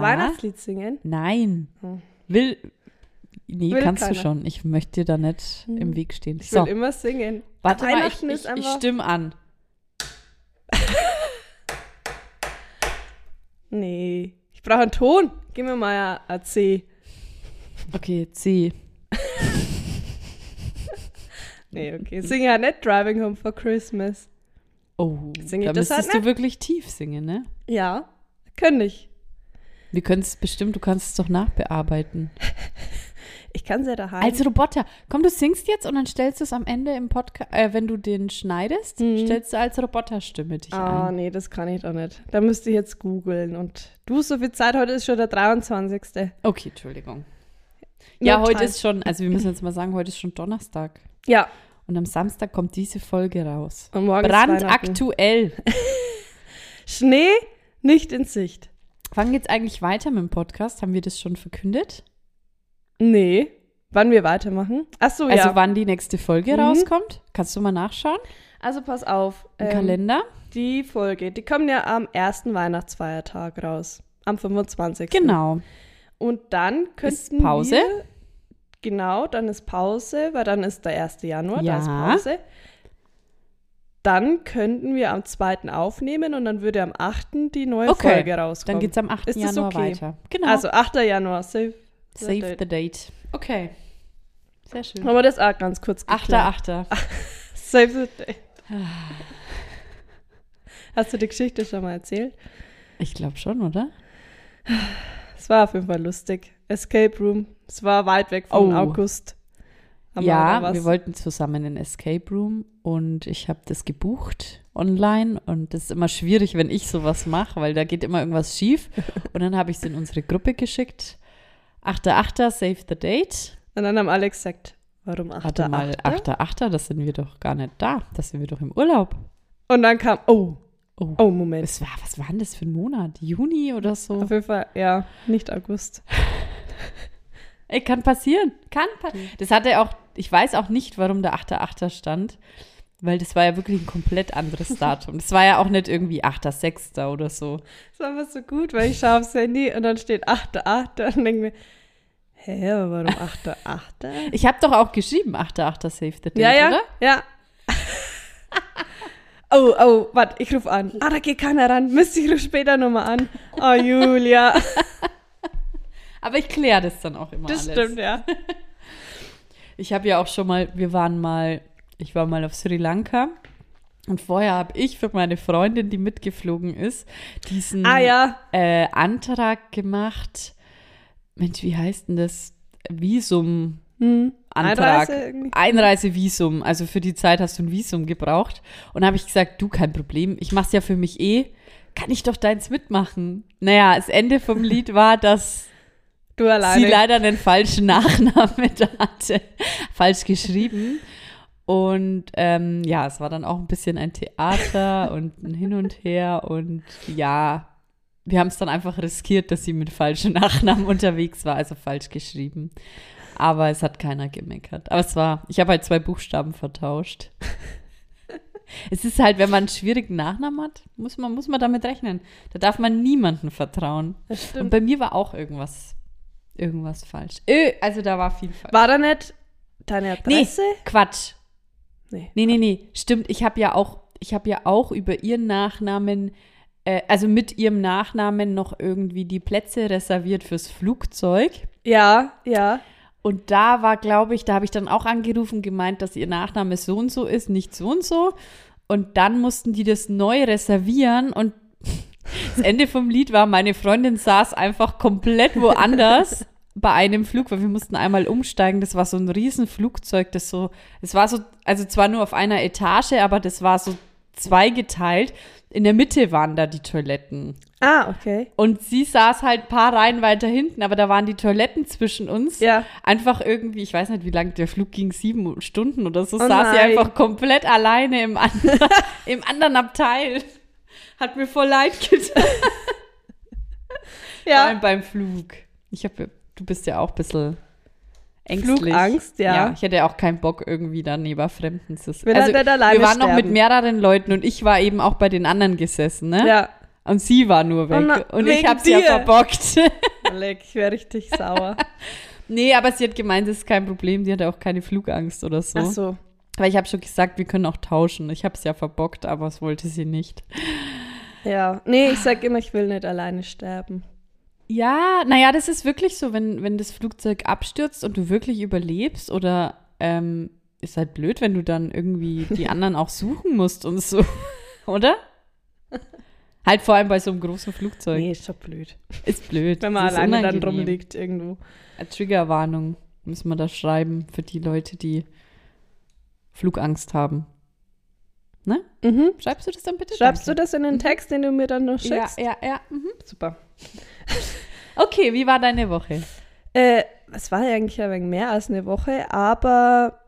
Na? Weihnachtslied singen? Nein. Hm. Will. Nee, Will kannst du keiner. schon. Ich möchte dir da nicht Hm. im Weg stehen. Ich So, will immer singen. warte mal, ich, ich, ich stimme an. Nee. Ich brauche einen Ton. Gib mir mal ein- ein C. Okay, C. Nee, okay. Sing ja nicht Driving Home for Christmas. Oh, Sing ich da das halt müsstest du wirklich tief singen, ne? Ja, könnte ich. Wir können es bestimmt, du kannst es doch nachbearbeiten. Ich kann es ja daheim. Als Roboter. Komm, du singst jetzt und dann stellst du es am Ende im Podcast, äh, wenn du den schneidest, Mhm. stellst du als Roboterstimme dich Ah, ein. nee, das kann ich doch nicht. Da müsste ich jetzt googeln. Und du, so viel Zeit, heute ist schon der 23. Okay, Entschuldigung. Ja, No heute time. ist schon, also wir müssen jetzt mal sagen, heute ist schon Donnerstag. Ja, Und am Samstag kommt diese Folge raus. und morgen. Brandaktuell. Schnee nicht in Sicht. Fangen jetzt eigentlich weiter mit dem Podcast? Haben wir das schon verkündet? Nee. Wann wir weitermachen? Ach so, Also ja. wann die nächste Folge Mhm. rauskommt? Kannst du mal nachschauen Also pass auf. im ähm, Kalender? Die Folge, die kommt ja am ersten Weihnachtsfeiertag raus. Am 25. Genau. Und dann Ist könnten Pause? wir... Genau, dann ist Pause, weil dann ist der 1. Januar, da ist Ja. Pause. Dann könnten wir am 2. aufnehmen und dann würde am 8. die neue Okay, Folge rauskommen. Dann geht's am 8. Ist Januar okay? weiter. Genau. Also 8. Januar, save. Save date. the date. Okay. Sehr schön. Haben wir das auch ganz kurz geklärt. 8.8. Save the date. Hast du die Geschichte schon mal erzählt? Ich glaube schon, oder? Es war auf jeden Fall lustig. Escape Room. Es war weit weg von Oh. August. Haben wir ja, was- wir wollten zusammen in Escape Room und ich habe das gebucht online und das ist immer schwierig, wenn ich sowas mache, weil da geht immer irgendwas schief. Und dann habe ich es in unsere Gruppe geschickt. 8.8. Save the date. Und dann haben alle gesagt, warum 8. Warte mal, 8.? 8.8., das sind wir doch gar nicht da. Das sind wir doch im Urlaub. Und dann kam, oh, Oh, oh, Moment. es war, was war denn das für ein Monat? Juni oder so? Auf jeden Fall, ja, nicht August. Ey, kann passieren. Kann passieren. Das hatte auch, ich weiß auch nicht, warum der 8.8. stand, weil das war ja wirklich ein komplett anderes Datum. Das war ja auch nicht irgendwie 8.6. oder so. Das war einfach so gut, weil ich schaue aufs Handy und dann steht 8.8. und denke mir, hä, warum 8.8.? Ich habe doch auch geschrieben, 8.8. Save the Date, Ja, ja, oder? ja. Oh, oh, warte, ich rufe an. Ah, da geht keiner ran. Mist, ich rufe später nochmal an. Oh, Julia. Aber ich kläre das dann auch immer Das alles. stimmt, ja. Ich habe ja auch schon mal, wir waren mal, ich war mal auf Sri Lanka und vorher habe ich für meine Freundin, die mitgeflogen ist, diesen Ah, ja. äh, Antrag gemacht. Mensch, wie heißt denn das? Visum. Hm. Antrag. Einreise? Einreisevisum. Also für die Zeit hast du ein Visum gebraucht. Und habe ich gesagt, du, kein Problem. Ich mach's ja für mich eh. Kann ich doch deins mitmachen? Naja, das Ende vom Lied war, dass Du alleine. sie leider einen falschen Nachnamen da hatte. Falsch geschrieben. Und ähm, ja, es war dann auch ein bisschen ein Theater und ein Hin und Her. Und ja, wir haben es dann einfach riskiert, dass sie mit falschen Nachnamen unterwegs war, also falsch geschrieben. Aber es hat keiner gemeckert. Aber es war, ich habe halt zwei Buchstaben vertauscht. es ist halt, wenn man einen schwierigen Nachnamen hat, muss man, muss man damit rechnen. Da darf man niemandem vertrauen. Und bei mir war auch irgendwas, irgendwas falsch. Ö, also da war viel falsch. War da nicht deine Adresse? Quatsch. Nee. Nee, nee, nee. Stimmt, ich habe ja auch, ich habe ja auch über ihren Nachnamen, äh, also mit ihrem Nachnamen noch irgendwie die Plätze reserviert fürs Flugzeug. Ja, ja. Und da war, glaube ich, da habe ich dann auch angerufen, gemeint, dass ihr Nachname so und so ist, nicht so und so. Und dann mussten die das neu reservieren und das Ende vom Lied war, meine Freundin saß einfach komplett woanders bei einem Flug, weil wir mussten einmal umsteigen. Das war so ein Riesenflugzeug, das so, es war so, also zwar nur auf einer Etage, aber das war so zweigeteilt. In der Mitte waren da die Toiletten. Ah, okay. Und sie saß halt ein paar Reihen weiter hinten, aber da waren die Toiletten zwischen uns. Ja. Einfach irgendwie, ich weiß nicht, wie lange der Flug ging, sieben Stunden oder so, Oh saß sie nein. einfach komplett alleine im, anderen im anderen Abteil. Hat mir voll leid getan. Vor Ja. allem beim Flug. Ich habe, du bist ja auch ein bisschen ängstlich. Flugangst, ja. Ich hätte auch keinen Bock, irgendwie dann neben Fremden zu nicht alleine wir waren noch mit sterben. mehreren Leuten und ich war eben auch bei den anderen gesessen, ne? Ja, Und sie war nur weg. Na, und ich wegen hab's ja verbockt. leck, ich wäre richtig sauer. nee, aber sie hat gemeint, das ist kein Problem. Sie hatte auch keine Flugangst oder so. Ach so. Weil ich habe schon gesagt, wir können auch tauschen. Ich habe es ja verbockt, aber es wollte sie nicht. Ja, nee, ich sag immer, ich will nicht alleine sterben. Ja, naja, das ist wirklich so, wenn, wenn das Flugzeug abstürzt und du wirklich überlebst oder ähm, ist halt blöd, wenn du dann irgendwie die anderen auch suchen musst und so, oder? Halt vor allem bei so einem großen Flugzeug. Nee, ist schon blöd. Ist blöd. Wenn man Das alleine dann rumliegt irgendwo. Eine Triggerwarnung müssen wir da schreiben für die Leute, die Flugangst haben. Ne? Mhm. Schreibst du das dann bitte? Schreibst du Danke. das in den Text, den du mir dann noch Ja, schickst? ja, ja. Mhm. Super. Okay, wie war deine Woche? Äh, es war ja eigentlich ein wenig mehr als eine Woche, aber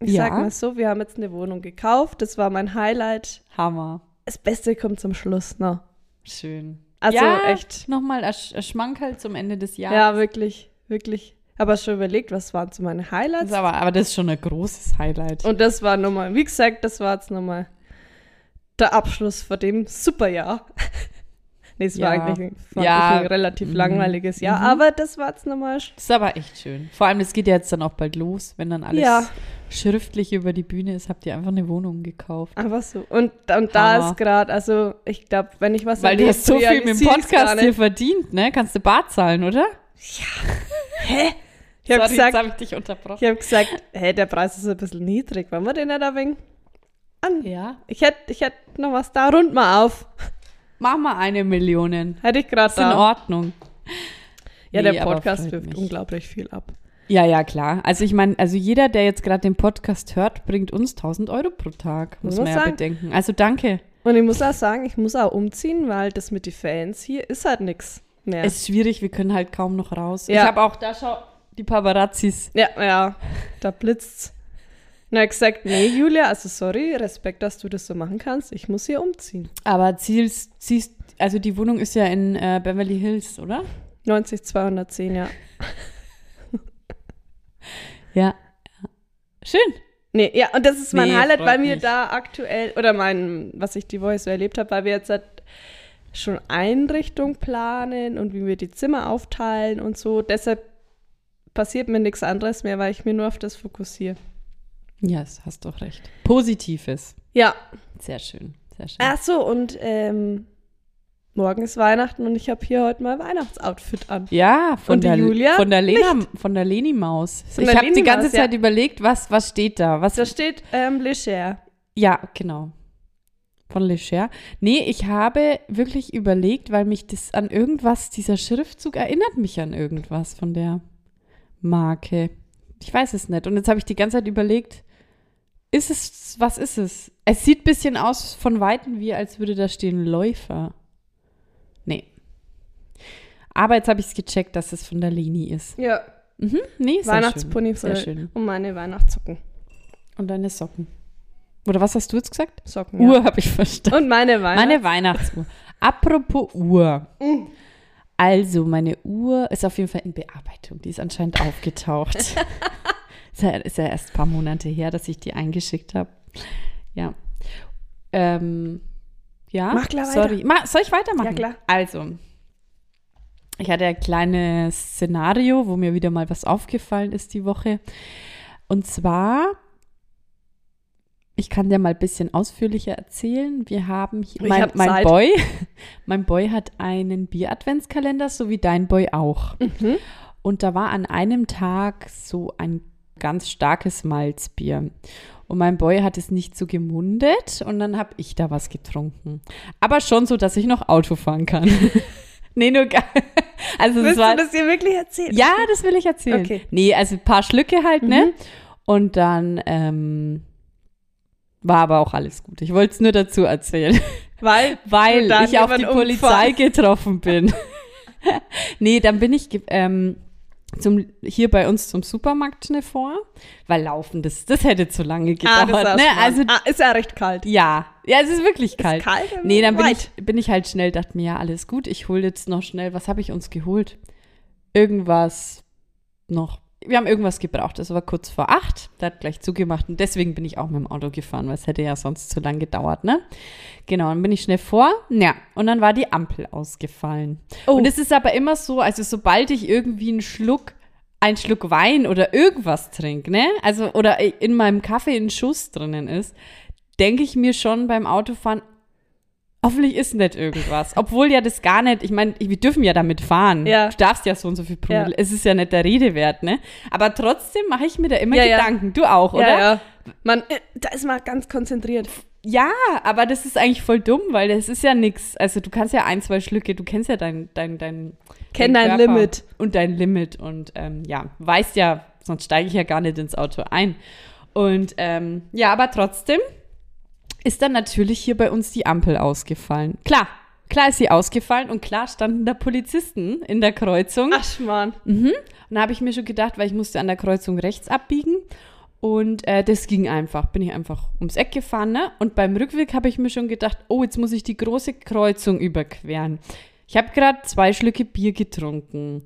ich Ja. sag mal so, wir haben jetzt eine Wohnung gekauft. Das war mein Highlight. Hammer. Das Beste kommt zum Schluss noch. Schön. Also ja, echt. Nochmal ein Sch- ein Schmankerl zum Ende des Ja, Jahres. wirklich, wirklich. Aber schon überlegt, was waren so meine Das Highlights? ist aber, aber das ist schon ein großes Highlight. Und das war nochmal, wie gesagt, das war jetzt nochmal der Abschluss von dem Superjahr. nee, es war Ja. eigentlich war Ja. ein relativ Mhm. langweiliges Jahr, Mhm. aber das war jetzt nochmal. das ist aber echt schön. Vor allem, es geht ja jetzt dann auch bald los, wenn dann alles Ja. schriftlich über die Bühne ist, habt ihr einfach eine Wohnung gekauft. Einfach so. Und, und da ist gerade, also ich glaube, wenn ich was Weil du hast so viel mit dem Podcast hier verdient, ne? Kannst du Bar zahlen, oder? Hä? Ich habe gesagt, habe ich dich unterbrochen. ich hab gesagt, hey, der Preis ist ein bisschen niedrig. Wollen wir den nicht ein wenig an? Ja. Ich hätte ich hätt noch was da, rund mal auf. Mach mal eine Million. Hätte ich gerade Ist in. Ordnung. Ja, Nee, der Podcast wirft mich. unglaublich viel ab. Ja, ja, klar. Also ich meine, also jeder, der jetzt gerade den Podcast hört, bringt uns 1000 Euro pro Tag, muss Muss man ja sagen. bedenken. Also danke. Und ich muss auch sagen, ich muss auch umziehen, weil das mit den Fans hier ist halt nix mehr. Es ist schwierig, wir können halt kaum noch raus. Ja. Ich habe auch, da schau, die Paparazzis. ja, ja, da blitzt's. Na, ich gesagt, nee, Julia, also sorry, Respekt, dass du das so machen kannst. Ich muss hier umziehen. Aber zielst, ziehst, also die Wohnung ist ja in äh, Beverly Hills, oder? 90, 210, ja. Ja. Schön. Nee, ja, und das ist mein Nee, Highlight, weil wir mich. da aktuell, oder mein, was ich die Woche so erlebt habe, weil wir jetzt halt schon Einrichtung planen und wie wir die Zimmer aufteilen und so. Deshalb passiert mir nichts anderes mehr, weil ich mir nur auf das fokussiere. Ja, das hast doch recht. Positives. Ja, Sehr schön. Sehr schön. ach so, und ähm, morgen ist Weihnachten und ich habe hier heute mal Weihnachtsoutfit an. Ja, von Und der, Julia von der Lena, von der Leni Maus. Von Ich habe die ganze Maus, ja. Zeit überlegt, was, was steht da? Was, Da steht ähm, Leger. ja, genau. Von Lecher. Nee, ich habe wirklich überlegt, weil mich das an irgendwas, dieser Schriftzug erinnert mich an irgendwas von der Marke. Ich weiß es nicht. Und jetzt habe ich die ganze Zeit überlegt, ist es, was ist es? Es sieht ein bisschen aus von Weitem wie, als würde da stehen Läufer. Nee. Aber jetzt habe ich es gecheckt, dass es von der Leni ist. Ja, Mhm, nee, sehr Weihnachtspony schön. Sehr schön. und meine Weihnachtssocken. Und deine Socken. Oder was hast du jetzt gesagt? Socken, ja. Uhr habe ich verstanden. Und meine Weihnachts... Meine Weihnachtsuhr. Apropos Uhr. Also, meine Uhr ist auf jeden Fall in Bearbeitung. Die ist anscheinend aufgetaucht. ist, ja, ist ja erst ein paar Monate her, dass ich die eingeschickt habe. Ja. Ähm, ja. Mach klar weiter. Sorry. Ma, soll ich weitermachen? Ja, klar. Also, ich hatte ein kleines Szenario, wo mir wieder mal was aufgefallen ist die Woche. Und zwar, ich kann dir mal ein bisschen ausführlicher erzählen. Wir haben hier, mein, mein. Boy, mein Boy hat einen Bier-Adventskalender, so wie dein Boy auch. Mhm. Und da war an einem Tag so ein ganz starkes Malzbier. Und mein Boy hat es nicht so gemundet und dann habe ich da was getrunken. Aber schon so, dass ich noch Auto fahren kann. nee, nur gar. Also Willst war, du das dir wirklich erzählen? ja, das will ich erzählen. Okay. Nee, also ein paar Schlücke halt, ne? Mhm. Und dann ähm, war aber auch alles gut. Ich wollte es nur dazu erzählen, Weil, weil ich auf die Polizei umfahren. getroffen bin. nee, dann bin ich ähm, zum, hier bei uns zum Supermarkt schnell vor, weil laufen, das, das hätte zu lange ah, gedauert. ist, ne? Also ah, ist ja recht kalt. ja, ja, es ist wirklich kalt. Ist kalt? Nee, dann bin Weit. ich, bin ich halt schnell, dachte mir, ja, alles gut, ich hole jetzt noch schnell, was habe ich uns geholt? Irgendwas noch wir haben irgendwas gebraucht. Das war kurz vor acht. Der hat gleich zugemacht und deswegen bin ich auch mit dem Auto gefahren, weil es hätte ja sonst zu lang gedauert, ne? Genau, dann bin ich schnell vor. Ja, und dann war die Ampel ausgefallen. Oh. Und es ist aber immer so, also sobald ich irgendwie einen Schluck, einen Schluck Wein oder irgendwas trinke, ne? Also, oder in meinem Kaffee ein Schuss drinnen ist, denke ich mir schon beim Autofahren, hoffentlich ist nicht irgendwas. Obwohl ja das gar nicht, ich meine, wir dürfen ja damit fahren. Ja. Du darfst ja so und so viel Promille. Ja. Es ist ja nicht der Rede wert, ne? Aber trotzdem mache ich mir da immer Ja. Gedanken. Du auch, oder? Ja. Man, äh, da ist man ganz konzentriert. Ja, aber das ist eigentlich voll dumm, weil das ist ja nix. Also du kannst ja ein, zwei Schlücke, du kennst ja dein, dein, dein, Kenn dein dein Limit. Und dein Limit und ähm, ja, weißt ja, sonst steige ich ja gar nicht ins Auto ein. Und ähm, ja, aber trotzdem ist dann natürlich hier bei uns die Ampel ausgefallen. Klar, klar ist sie ausgefallen und klar standen da Polizisten in der Kreuzung. Ach, Schmarrn. Mhm. Und da habe ich mir schon gedacht, weil ich musste an der Kreuzung rechts abbiegen. Und äh, das ging einfach. Bin ich einfach ums Eck gefahren. Ne? Und beim Rückweg habe ich mir schon gedacht, oh, jetzt muss ich die große Kreuzung überqueren. Ich habe gerade zwei Schlücke Bier getrunken.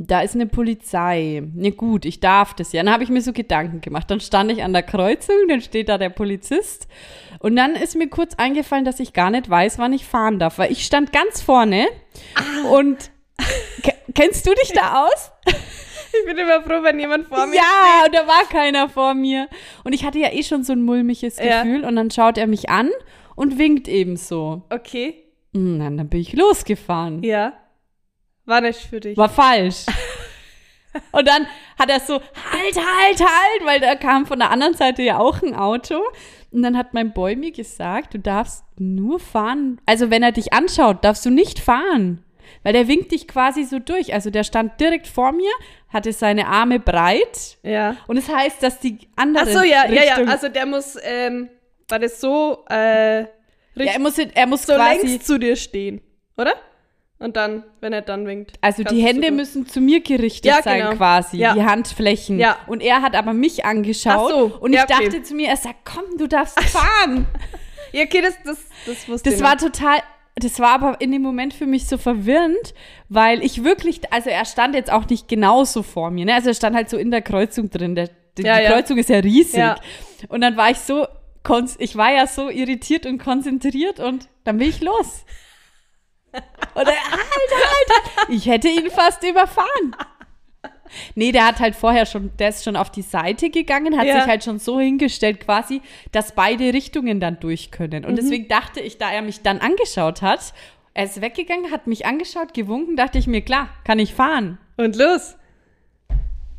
Da ist eine Polizei. Ne, gut, ich darf das ja. Dann habe ich mir so Gedanken gemacht. Dann stand ich an der Kreuzung, dann steht da der Polizist. Und dann ist mir kurz eingefallen, dass ich gar nicht weiß, wann ich fahren darf. Weil ich stand ganz vorne und ke- kennst du dich da aus? Ich bin immer froh, wenn jemand vor mir Ja, und da war keiner vor mir. Und ich hatte ja eh schon so ein mulmiges Ja. Gefühl. Und dann schaut er mich an und winkt ebenso. Okay. Und dann, dann bin ich losgefahren. Ja. War nicht für dich. War falsch. Und dann hat er so, halt, halt, halt, weil da kam von der anderen Seite ja auch ein Auto. Und dann hat mein Boy mir gesagt, du darfst nur fahren. Also wenn er dich anschaut, darfst du nicht fahren. Weil der winkt dich quasi so durch. Also der stand direkt vor mir, hatte seine Arme breit. Ja. Und es heißt, dass die andere Ach so, ja, ja, ja. Richtung, Also der muss, ähm, war das so, äh, ja, richtig, er muss, er muss so quasi, längs zu dir stehen, oder? Und dann, wenn er dann winkt. also die Hände müssen zu mir gerichtet Ja, sein genau. quasi, Ja. die Handflächen. Ja. Und er hat aber mich angeschaut Ach so, und ich okay. dachte zu mir, er sagt, komm, du darfst fahren. Ja, okay, das, das, das wusste Das ich war nicht. total, das war aber in dem Moment für mich so verwirrend, weil ich wirklich, also er stand jetzt auch nicht genauso vor mir, ne? Also er stand halt so in der Kreuzung drin. Der, die, die. Kreuzung ist ja riesig. Ja. Und dann war ich so, ich war ja so irritiert und konzentriert und dann bin ich los. Und er, halt, halt, ich hätte ihn fast überfahren. Nee, der hat halt vorher schon, der ist schon auf die Seite gegangen, hat Ja. sich halt schon so hingestellt quasi, dass beide Richtungen dann durch können. Mhm. Und deswegen dachte ich, da er mich dann angeschaut hat, er ist weggegangen, hat mich angeschaut, gewunken, dachte ich mir, klar, kann ich fahren. Und los.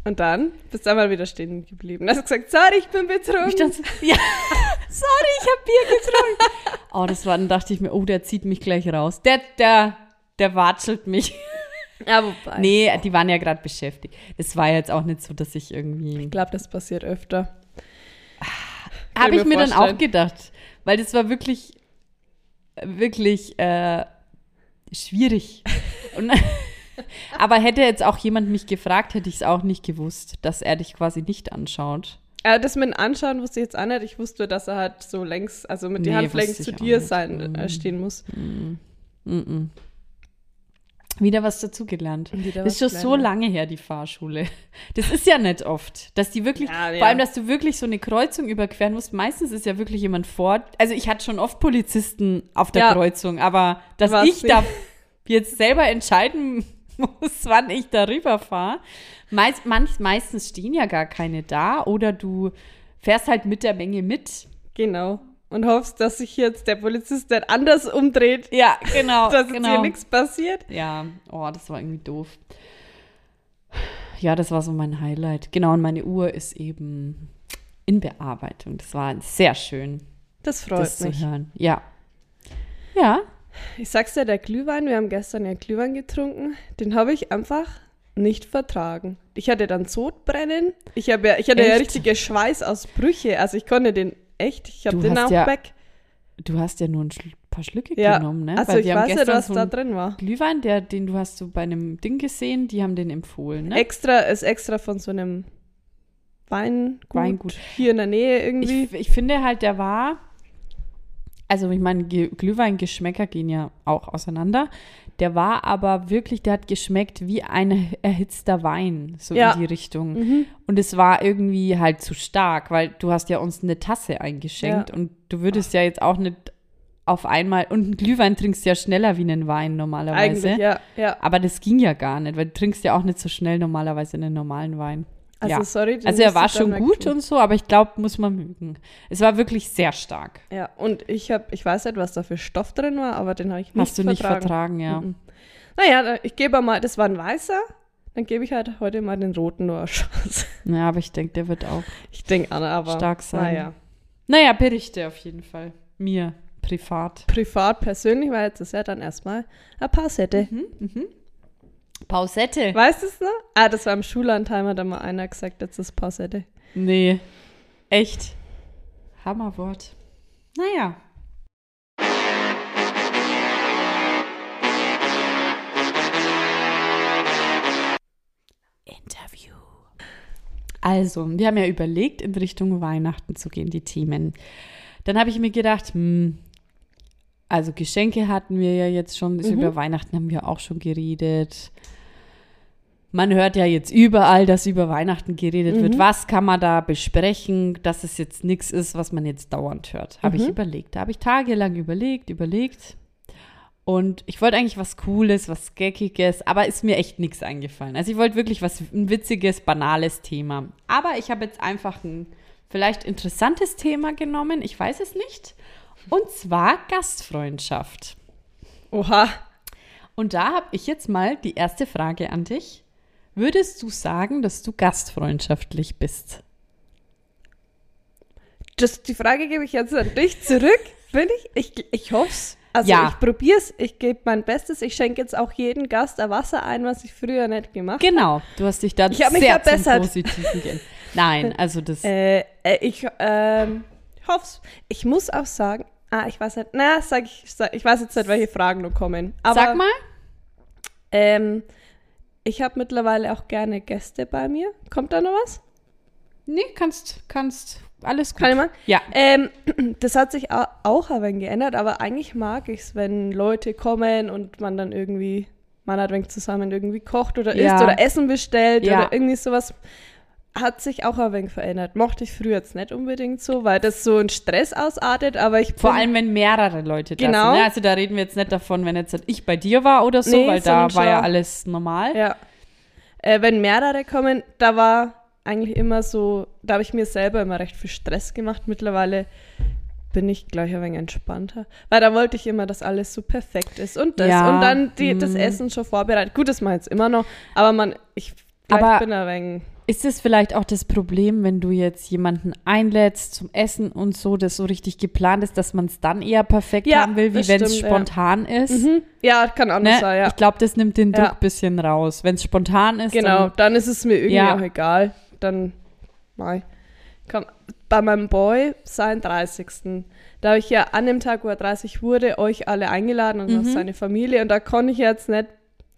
Und dann bist du einmal wieder stehen geblieben. Hast gesagt, sorry, ich bin betrunken. Ich so, ja, sorry, ich habe Bier getrunken. Oh, das war, dann dachte ich mir, oh, der zieht mich gleich raus. Der, der, der watschelt mich. ja, wobei. Nee, die waren ja gerade beschäftigt. Es war jetzt auch nicht so, dass ich irgendwie. Ich glaube, das passiert öfter. Habe ich mir mir dann vorstellen. auch gedacht. Weil das war wirklich, wirklich äh, schwierig. Und, aber hätte jetzt auch jemand mich gefragt, hätte ich es auch nicht gewusst, dass er dich quasi nicht anschaut. Äh, das mit dem Anschauen wusste ich jetzt auch nicht. Ich wusste, dass er halt so längs, also mit den Nee, Handflächen wusste zu dir nicht. sein, äh, stehen muss. Mm-mm. Wieder was dazugelernt. Das ist schon so gelernt. lange her, die Fahrschule. Das ist ja nicht oft, dass die wirklich, Ja, ja. vor allem, dass du wirklich so eine Kreuzung überqueren musst. Meistens ist ja wirklich jemand vor. Also ich hatte schon oft Polizisten auf der Ja. Kreuzung, aber dass Was ich da jetzt selber entscheiden muss, wann ich darüber fahre. Meist, manch, meistens stehen ja gar keine da oder du fährst halt mit der Menge mit. Genau. Und hoffst, dass sich jetzt der Polizist dann anders umdreht, Ja, genau. dass genau. hier nichts passiert. Ja, oh, das war irgendwie doof. Ja, das war so mein Highlight. Genau, und meine Uhr ist eben in Bearbeitung. Das war sehr schön, Das freut das mich. zu hören. Ja. Ja. Ich sag's dir, der Glühwein, wir haben gestern ja Glühwein getrunken, den habe ich einfach nicht vertragen. Ich hatte dann Sodbrennen. Ich, hab ja, ich hatte ja Echt? richtige Schweißausbrüche. Also ich konnte den echt, ich habe den auch ja weg. Du hast ja nur ein paar Schlücke Ja, genommen, ne? also Weil ich weiß ja, was so da drin war. Glühwein, der, den du hast so bei einem Ding gesehen, die haben den empfohlen, ne? Extra, ist extra von so einem Weingut, Weingut. hier in der Nähe irgendwie. Ich, ich finde halt, der war also ich meine, Ge- Glühweingeschmäcker gehen ja auch auseinander. Der war aber wirklich, der hat geschmeckt wie ein erhitzter Wein, so Ja. in die Richtung. Und es war irgendwie halt zu stark, weil du hast ja uns eine Tasse eingeschenkt Ja. und du würdest ja jetzt auch nicht auf einmal, und einen Glühwein trinkst du ja schneller wie einen Wein normalerweise. Eigentlich, ja, ja. Aber das ging ja gar nicht, weil du trinkst ja auch nicht so schnell normalerweise einen normalen Wein. Also ja. sorry. Also er war schon gut kriegen. und so, aber ich glaube, muss man mögen. Es war wirklich sehr stark. Ja, und ich habe, ich weiß nicht, was da für Stoff drin war, aber den habe ich nicht Hast du nicht vertragen. ja. Mhm. Naja, da- ich gebe mal, das war ein weißer, dann gebe ich halt heute mal den roten nur eine Chance. Ja, aber ich denke, der wird auch Ich Anna, aber. stark sein. Naja. Naja, berichte auf jeden Fall. Mir, privat. Privat, persönlich war jetzt das ja dann erstmal eine Passette. Mhm. Pausette. Weißt du es noch? Ah, das war im Schullandheim, hat da mal einer gesagt, jetzt ist Passette. Nee, echt. Hammerwort. Naja. Interview. Also, wir haben ja überlegt, in Richtung Weihnachten zu gehen, die Themen. Dann habe ich mir gedacht, hm, also Geschenke hatten wir ja jetzt schon, Mhm. über Weihnachten haben wir auch schon geredet. Man hört ja jetzt überall, dass über Weihnachten geredet wird. Mhm. Was kann man da besprechen, dass es jetzt nichts ist, was man jetzt dauernd hört? Habe ich Mhm. überlegt. Da habe ich tagelang überlegt, überlegt. Und ich wollte eigentlich was Cooles, was Geckiges, aber ist mir echt nichts eingefallen. Also ich wollte wirklich was, ein witziges, banales Thema. Aber ich habe jetzt einfach ein vielleicht interessantes Thema genommen, ich weiß es nicht. Und zwar Gastfreundschaft. Oha. Und da habe ich jetzt mal die erste Frage an dich. Würdest du sagen, dass du gastfreundschaftlich bist? Das, die Frage gebe ich jetzt an dich zurück. Bin ich? Ich, ich hoffe es. Also Ja. ich probiere es, ich gebe mein Bestes. Ich schenke jetzt auch jedem Gast ein Wasser ein, was ich früher nicht gemacht habe. Genau, du hast dich da Ich hab mich sehr verbessert. zum Positiven gehen. Nein, also das. Äh, äh, ich ähm, hoffe es. Ich muss auch sagen, ah, ich weiß nicht, na, sag ich, sag, ich weiß jetzt nicht, welche Fragen noch kommen. Aber, sag mal. Ähm, ich habe mittlerweile auch gerne Gäste bei mir. Kommt da noch was? Nee, kannst, kannst, alles gut. Kann ich mal? Ja. Ähm, das hat sich au- auch ein wenig geändert, aber eigentlich mag ich es, wenn Leute kommen und man dann irgendwie, man hat ein wenig zusammen irgendwie kocht oder Ja. isst oder Essen bestellt Ja. oder irgendwie sowas. Hat sich auch ein wenig verändert. Mochte ich früher jetzt nicht unbedingt so, weil das so in Stress ausartet, aber ich Vor allem, wenn mehrere Leute da Genau. sind. Ne? Also da reden wir jetzt nicht davon, wenn jetzt ich bei dir war oder so, Nee, weil da war ja alles normal. Ja. Äh, wenn mehrere kommen, da war eigentlich immer so, da habe ich mir selber immer recht viel Stress gemacht. Mittlerweile bin ich gleich ein wenig entspannter. Weil da wollte ich immer, dass alles so perfekt ist und das. Ja, Und dann die, das mm. Essen schon vorbereitet. Gut, das mache ich jetzt immer noch, aber man, ich Aber- ich bin ein wenig. Ist es vielleicht auch das Problem, wenn du jetzt jemanden einlädst zum Essen und so, das so richtig geplant ist, dass man es dann eher perfekt Ja, haben will, wie wenn es stimmt, ja. spontan ist? Mhm. Ja, kann anders Ne? sein, ja. Ich glaube, das nimmt den Druck ein bisschen raus. Wenn es spontan ist, Genau, dann dann ist es mir irgendwie Ja. auch egal. Dann, mei. Komm, bei meinem Boy, seinen 30. Da habe ich ja an dem Tag, wo er 30 wurde, euch alle eingeladen und auch Mhm. seine Familie. Und da konnte ich jetzt nicht,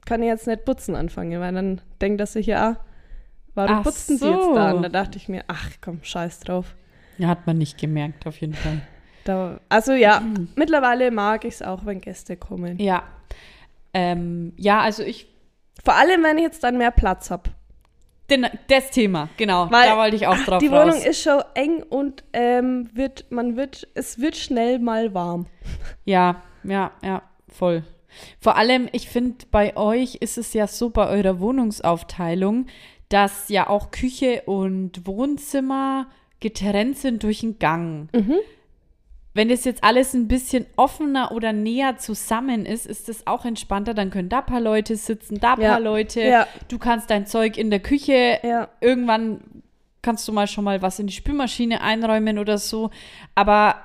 kann ich jetzt nicht putzen anfangen, weil dann denkt er sich ja, ah, warum Ach putzen sie so. jetzt da? Und da dachte ich mir, ach komm, scheiß drauf. ja, hat man nicht gemerkt, auf jeden Fall. Da, also ja, mittlerweile mag ich es auch, wenn Gäste kommen. Ja. Ähm, ja, also ich. Vor allem, wenn ich jetzt dann mehr Platz habe. Das Thema, genau. Weil, da wollte ich auch ach, drauf Die raus. Wohnung ist schon eng und ähm, wird, man wird, es wird schnell mal warm. Ja, ja, ja, voll. Vor allem, ich finde, bei euch ist es ja so bei eurer Wohnungsaufteilung, dass ja auch Küche und Wohnzimmer getrennt sind durch einen Gang. Mhm. Wenn das jetzt alles ein bisschen offener oder näher zusammen ist, ist das auch entspannter. Dann können da ein paar Leute sitzen, da ein Ja. paar Leute. Ja. Du kannst dein Zeug in der Küche Ja. irgendwann kannst du mal schon mal was in die Spülmaschine einräumen oder so. Aber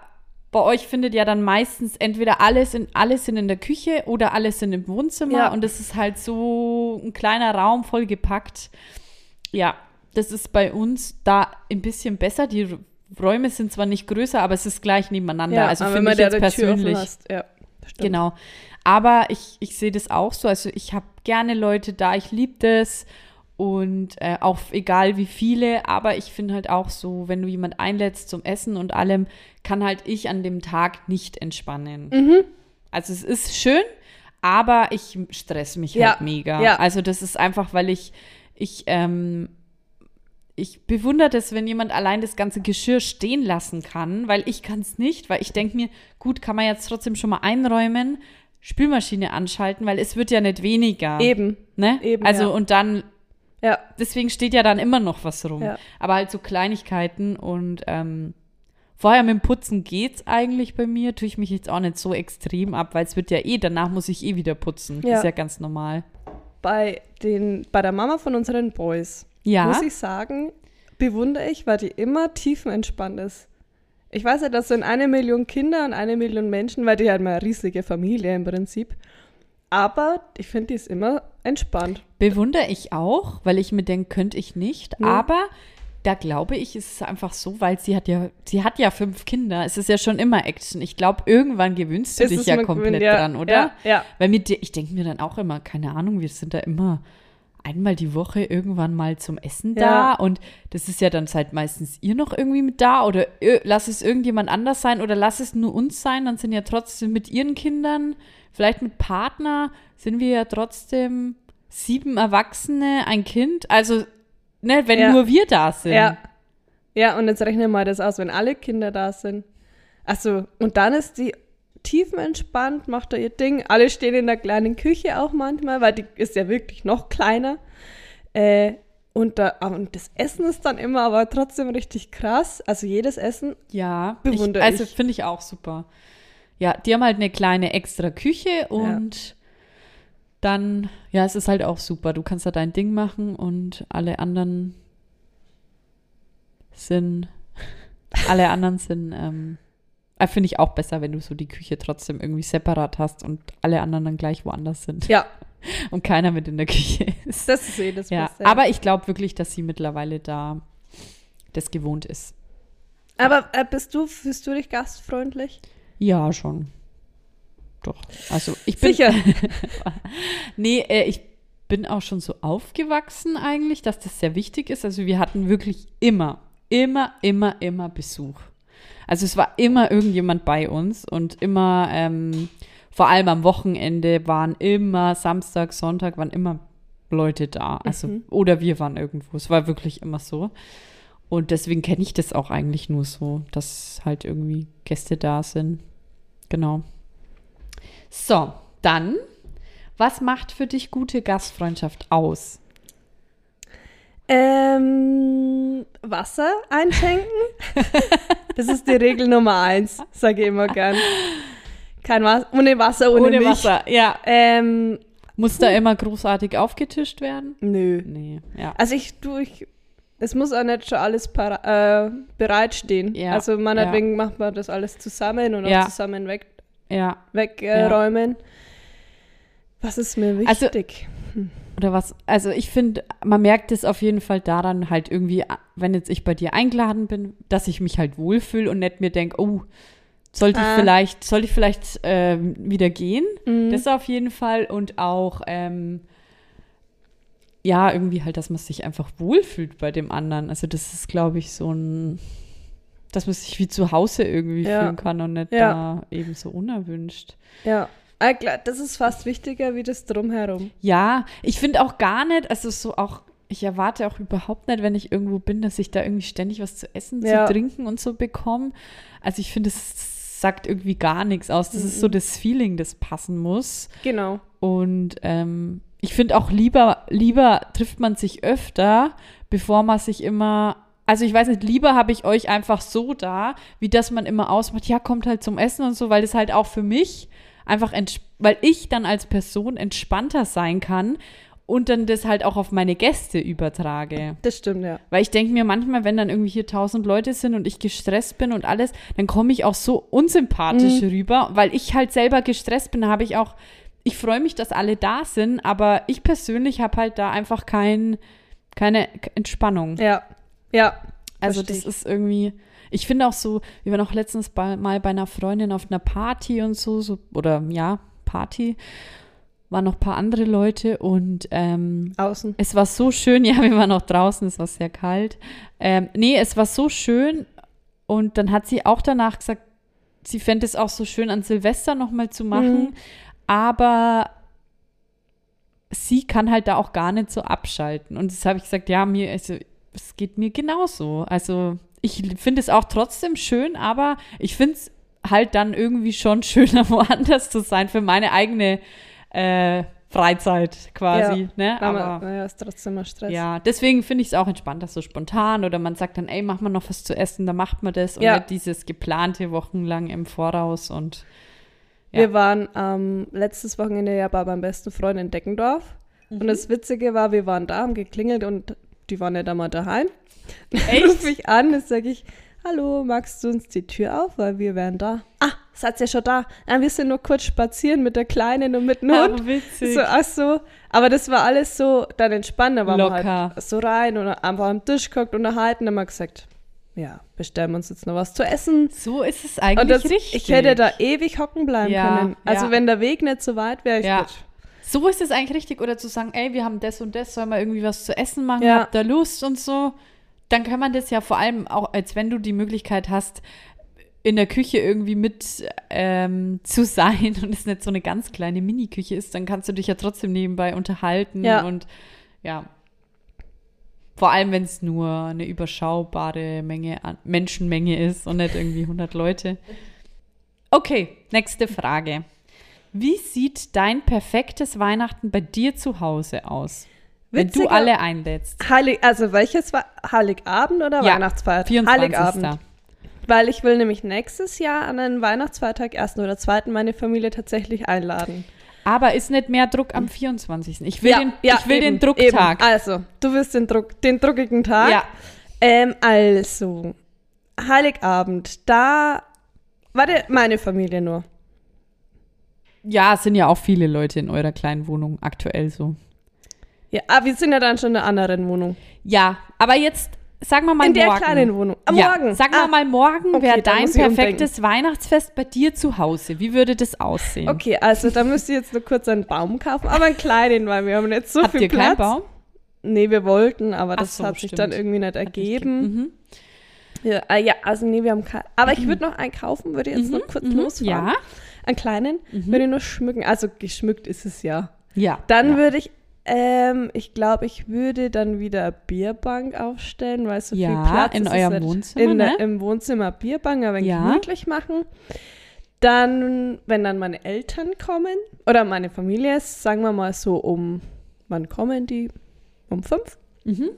bei euch findet ja dann meistens entweder alles in alles sind in der Küche oder alles sind im Wohnzimmer Ja. und es ist halt so ein kleiner Raum voll gepackt. Ja, das ist bei uns da ein bisschen besser. Die R- Räume sind zwar nicht größer, aber es ist gleich nebeneinander. also aber finde ich da jetzt persönlich. ja, stimmt. Genau. Aber ich, ich sehe das auch so. Also ich habe gerne Leute da, ich liebe das. Und äh, auch egal wie viele, aber ich finde halt auch so, wenn du jemand einlädst zum Essen und allem, kann halt ich an dem Tag nicht entspannen. Mhm. Also es ist schön, aber ich stress mich Ja, halt mega. ja. Also das ist einfach, weil ich, ich, ähm, ich bewundere das, wenn jemand allein das ganze Geschirr stehen lassen kann, weil ich kann es nicht, weil ich denke mir, gut, kann man jetzt trotzdem schon mal einräumen, Spülmaschine anschalten, weil es wird ja nicht weniger. Eben. Ne? eben, also ja. und dann, Ja. deswegen steht ja dann immer noch was rum. Ja. Aber halt so Kleinigkeiten und ähm, vorher mit dem Putzen geht's eigentlich bei mir, tue ich mich jetzt auch nicht so extrem ab, weil es wird ja eh, danach muss ich eh wieder putzen. Ja. Ist ja ganz normal. Bei, den, bei der Mama von unseren Boys, Ja. muss ich sagen, bewundere ich, weil die immer tiefenentspannt ist. Ich weiß ja, das sind eine Million Kinder und eine Million Menschen, weil die hat eine riesige Familie im Prinzip. Aber ich finde, die ist immer entspannt. Bewundere ich auch, weil ich mir denke, könnte ich nicht. Nee. Aber da glaube ich, ist es einfach so, weil sie hat ja, sie hat ja fünf Kinder. Es ist ja schon immer Action. Ich glaube, irgendwann gewöhnst du Es dich ja komplett gewöhnt, ja, dran, oder? ja, ja. Weil mit dir, ich denke mir dann auch immer, keine Ahnung, wir sind da immer einmal die Woche irgendwann mal zum Essen da Ja. und das ist ja dann seid meistens ihr noch irgendwie mit da oder lass es irgendjemand anders sein oder lass es nur uns sein, dann sind ja trotzdem mit ihren Kindern, vielleicht mit Partner, sind wir ja trotzdem sieben Erwachsene, ein Kind, also ne, wenn Ja. nur wir da sind. Ja. Ja, und jetzt rechnen wir mal das aus, wenn alle Kinder da sind. Also, und dann ist die tiefenentspannt, macht da ihr Ding. Alle stehen in der kleinen Küche auch manchmal, weil die ist ja wirklich noch kleiner. Äh, und, da, aber- und das Essen ist dann immer aber trotzdem richtig krass. Also jedes Essen. Ja, Bewundere ich, also ich. finde ich auch super. Ja, die haben halt eine kleine extra Küche und dann, ja, es ist halt auch super. Du kannst da dein Ding machen und alle anderen sind, alle anderen sind, ähm, äh, finde ich auch besser, wenn du so die Küche trotzdem irgendwie separat hast und alle anderen dann gleich woanders sind Ja, und keiner mit in der Küche ist. das ist eh das Ja, Beste. aber ich glaube wirklich, dass sie mittlerweile da das gewohnt ist. aber äh, bist du, fühlst du dich gastfreundlich? Ja, schon. Doch. Also ich bin. Sicher. Nee, äh, ich bin auch schon so aufgewachsen eigentlich, dass das sehr wichtig ist. Also wir hatten wirklich immer, immer, immer, immer Besuch. Also es war immer irgendjemand bei uns und immer, ähm, vor allem am Wochenende waren immer Samstag, Sonntag waren immer Leute da. Also oder wir waren irgendwo. Es war wirklich immer so. Und deswegen kenne ich das auch eigentlich nur so, dass halt irgendwie Gäste da sind. Genau. So, dann, was macht für dich gute Gastfreundschaft aus? Ähm, Wasser einschenken? das ist die Regel Nummer eins, sage ich immer gern. Kein Wasser, ohne Wasser, ohne, mich. ja. Ähm, Muss da immer großartig aufgetischt werden? nö. Nee, ja. Also ich tue, ich, es muss auch nicht schon alles para, äh, bereitstehen. Ja, Also meinetwegen macht man das alles zusammen und Ja. auch zusammen weg, Ja. wegräumen. Was ist mir Also- wichtig? Oder was? Also ich finde, man merkt es auf jeden Fall daran halt irgendwie, wenn jetzt ich bei dir eingeladen bin, dass ich mich halt wohlfühle und nicht mir denke, oh, sollte ich Ah. vielleicht, soll ich vielleicht ähm, wieder gehen? Mhm. Das auf jeden Fall. Und auch, ähm, ja, irgendwie halt, dass man sich einfach wohlfühlt bei dem anderen. Also das ist, glaube ich, so ein, dass man sich wie zu Hause irgendwie Ja. fühlen kann und nicht Ja. da eben so unerwünscht. ja. Ah, klar, das ist fast wichtiger wie das Drumherum. Ja, ich finde auch gar nicht, also so auch, ich erwarte auch überhaupt nicht, wenn ich irgendwo bin, dass ich da irgendwie ständig was zu essen, Ja. zu trinken und so bekomme. Also ich finde, es sagt irgendwie gar nichts aus. Das Mhm. ist so das Feeling, das passen muss. Genau. Und ähm, ich finde auch lieber, lieber trifft man sich öfter, bevor man sich immer. Also ich weiß nicht, lieber habe ich euch einfach so da, wie dass man immer ausmacht, ja, kommt halt zum Essen und so, weil das halt auch für mich einfach, weil ich dann als Person entspannter sein kann und dann das halt auch auf meine Gäste übertrage. Das stimmt, ja. Weil ich denke mir manchmal, wenn dann irgendwie hier tausend Leute sind und ich gestresst bin und alles, dann komme ich auch so unsympathisch Mhm. rüber, weil ich halt selber gestresst bin, habe ich auch, ich freue mich, dass alle da sind, aber ich persönlich habe halt da einfach kein, keine Entspannung. Ja. Ja. also das ist irgendwie, ich finde auch so, wir waren auch letztens bei, mal bei einer Freundin auf einer Party und so, so oder ja, Party. waren noch ein paar andere Leute und ähm, Außen. es war so schön. Ja, wir waren auch draußen, es war sehr kalt. Ähm, nee, es war so schön und dann hat sie auch danach gesagt, sie fände es auch so schön, an Silvester nochmal zu machen, Mhm. aber sie kann halt da auch gar nicht so abschalten. Und das habe ich gesagt, ja, mir, also, es geht mir genauso. Also, ich finde es auch trotzdem schön, aber ich finde es halt dann irgendwie schon schöner, woanders zu sein für meine eigene äh, Freizeit quasi. Ja, ne? Aber, naja, ist trotzdem mal Stress. ja, deswegen finde ich es auch entspannter, so spontan. Oder man sagt dann, ey, mach mal noch was zu essen, dann macht man das. Und nicht dieses geplante wochenlang im Voraus und ja. Wir waren ähm, letztes Wochenende ja bei meinem besten Freund in Deckendorf. Mhm. Und das Witzige war, wir waren da, haben geklingelt und die waren nicht einmal daheim. Dann Echt? rufe ich an, dann sage ich, hallo, magst du uns die Tür auf, weil wir wären da. Ah, seid ihr schon da? Ah, wir sind nur kurz spazieren mit der Kleinen und mit dem Hund. Oh, witzig. So, ach so. Aber das war alles so dann entspannt. Da waren wir Locker. halt so rein und einfach am Tisch geguckt, unterhalten. Dann haben wir gesagt, ja, bestellen wir uns jetzt noch was zu essen. So ist es Und eigentlich das, richtig. ich hätte da ewig hocken bleiben Ja, können. Also ja. wenn der Weg nicht so weit wäre, ich Ja. gut. So ist es eigentlich richtig. Oder zu sagen, ey, wir haben das und das, sollen wir irgendwie was zu essen machen, Ja. habt ihr Lust und so. Dann kann man das ja vor allem auch, als wenn du die Möglichkeit hast, in der Küche irgendwie mit ähm, zu sein und es nicht so eine ganz kleine Mini-Küche ist, dann kannst du dich ja trotzdem nebenbei unterhalten Ja. und ja. Vor allem, wenn es nur eine überschaubare Menge an Menschenmenge ist und nicht irgendwie 100 Leute. Okay, nächste Frage. Wie sieht dein perfektes Weihnachten bei dir zu Hause aus? Wenn du Witziger- alle einlädst. Heilig, also welches war Heiligabend oder Ja, Weihnachtsfeiertag? 24. Heiligabend. Weil ich will nämlich nächstes Jahr an einen Weihnachtsfeiertag, ersten oder zweiten, meine Familie tatsächlich einladen. Aber ist nicht mehr Druck am 24. Ich will, den, ich will eben, den Drucktag. Eben. Also, du wirst den, Druck, den druckigen Tag. Ja. Ähm, also, Heiligabend, da, warte, meine Familie nur. Ja, es sind ja auch viele Leute in eurer kleinen Wohnung aktuell so. Ja, ah, wir sind ja dann schon in einer anderen Wohnung. Ja, aber jetzt sagen wir mal in der morgen. kleinen Wohnung. Ah, ja, morgen. Sagen wir ah, mal, morgen Okay, wäre dein perfektes Weihnachtsfest bei dir zu Hause. Wie würde das aussehen? Okay, also da müsst ihr jetzt nur kurz einen Baum kaufen, aber einen kleinen, weil wir haben nicht so Habt viel ihr Platz. keinen Baum? Nee, wir wollten, aber das so, hat sich stimmt. dann irgendwie nicht ergeben. Mhm. Ja, ah, ja, also nee, wir haben keinen. Aber ich würde noch einen kaufen, würde jetzt noch kurz losfahren. Mhm, Ja, Einen kleinen, würde ich nur schmücken. Also geschmückt ist es ja. ja. Dann ja. würde ich, ähm, ich glaube, ich würde dann wieder eine Bierbank aufstellen, weil so Ja, viel Platz in ist eurem es nicht. Wohnzimmer, In ne? Im Wohnzimmer Bierbank, wenig Ja. gemütlich machen. Dann, wenn dann meine Eltern kommen oder meine Familie ist, sagen wir mal so um, wann kommen die? Um fünf? Mhm.